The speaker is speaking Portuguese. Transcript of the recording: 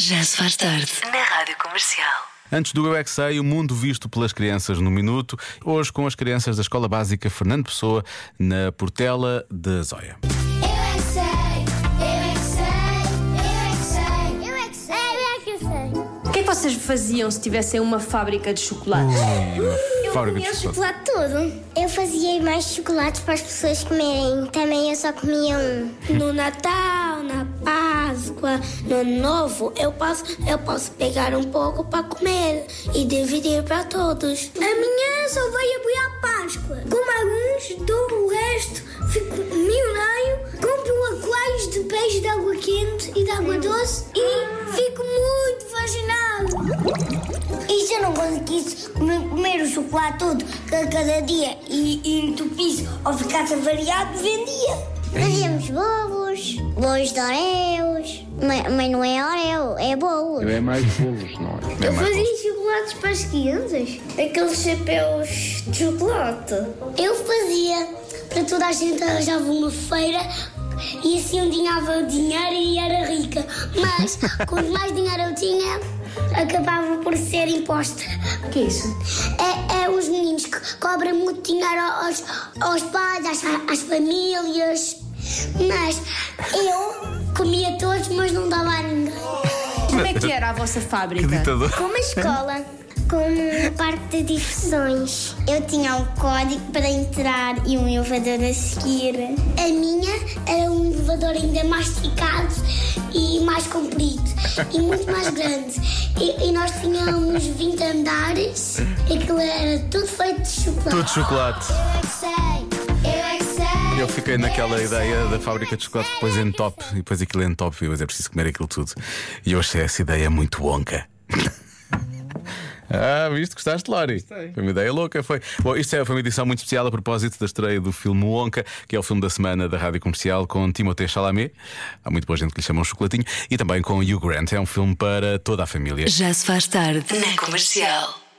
Já se faz tarde. Na Rádio Comercial. Antes do Eu é que Sei, o mundo visto pelas crianças no minuto. Hoje com as crianças da Escola Básica Fernando Pessoa, na Portela da Zóia. Vocês faziam se tivessem uma fábrica de chocolates? E uma fábrica de Comia o chocolate. chocolate todo. Eu fazia mais chocolates para as pessoas comerem. Também eu só comia um. No Natal, na Páscoa, no Ano Novo, eu posso, eu posso pegar um pouco para comer e dividir para todos. A minha só vai apoiar a Páscoa. Como alguns, dou o resto, fico milionário, compro aquários de peixe de água quente e de água doce e fico muito fascinado. E se eu não conseguisse comer, comer o chocolate todo ca- cada dia e, e entupisse ou ficasse variado, vendia. Fazíamos bolos, bolos de Oreos. Mas, mas não é Oreo, é bolos. É mais bolos, não é? É mais Fazia chocolates para as crianças? Aqueles chapéus de chocolate. Eu fazia para toda a gente arranjava uma feira e assim eu ganhava dinheiro e era rica. Mas quanto mais dinheiro eu tinha, acabava por ser imposta. O que é isso? É, é os meninos que cobram muito dinheiro aos, aos pais, às, às famílias. Mas eu comia todos, mas não dava a ninguém. Como é que era a vossa Que fábrica? ditador. Como a escola. Como um parque de diversões. Eu tinha um código para entrar e um elevador a seguir. A minha era um elevador ainda mais esticado e mais comprido e muito mais grande. E, e nós tínhamos 20 andares e aquilo era tudo feito de chocolate. Tudo chocolate. Eu é que sei, eu é que sei. Eu fiquei naquela ideia da fábrica de chocolate depois em top e depois aquilo em top, mas é preciso comer aquilo tudo. E eu achei essa ideia muito wonka. Ah, viste? Gostaste, Lori? Foi uma ideia louca. Foi. Bom, isto é, foi uma edição muito especial a propósito da estreia do filme Wonka, que é o filme da semana da rádio comercial com Timothée Chalamet. Há muito boa gente que lhe chama um chocolatinho. E também com Hugh Grant. É um filme para toda a família. Já se faz tarde. Na Comercial.